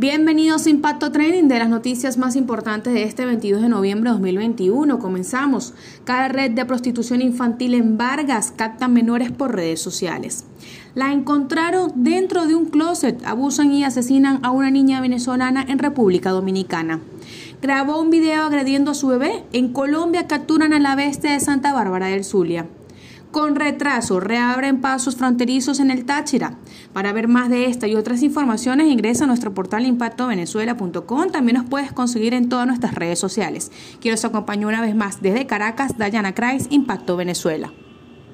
Bienvenidos a Impacto Training de las noticias más importantes de este 22 de noviembre de 2021. Comenzamos. Cada red de prostitución infantil en Vargas capta menores por redes sociales. La encontraron dentro de un closet, abusan y asesinan a una niña venezolana en República Dominicana. Grabó un video agrediendo a su bebé. En Colombia capturan a la bestia de Santa Bárbara del Zulia. Con retraso, reabren pasos fronterizos en el Táchira. Para ver más de esta y otras informaciones, ingresa a nuestro portal impactovenezuela.com. También nos puedes conseguir en todas nuestras redes sociales. Quiero os acompañar una vez más desde Caracas, Dayana Kreis, Impacto Venezuela.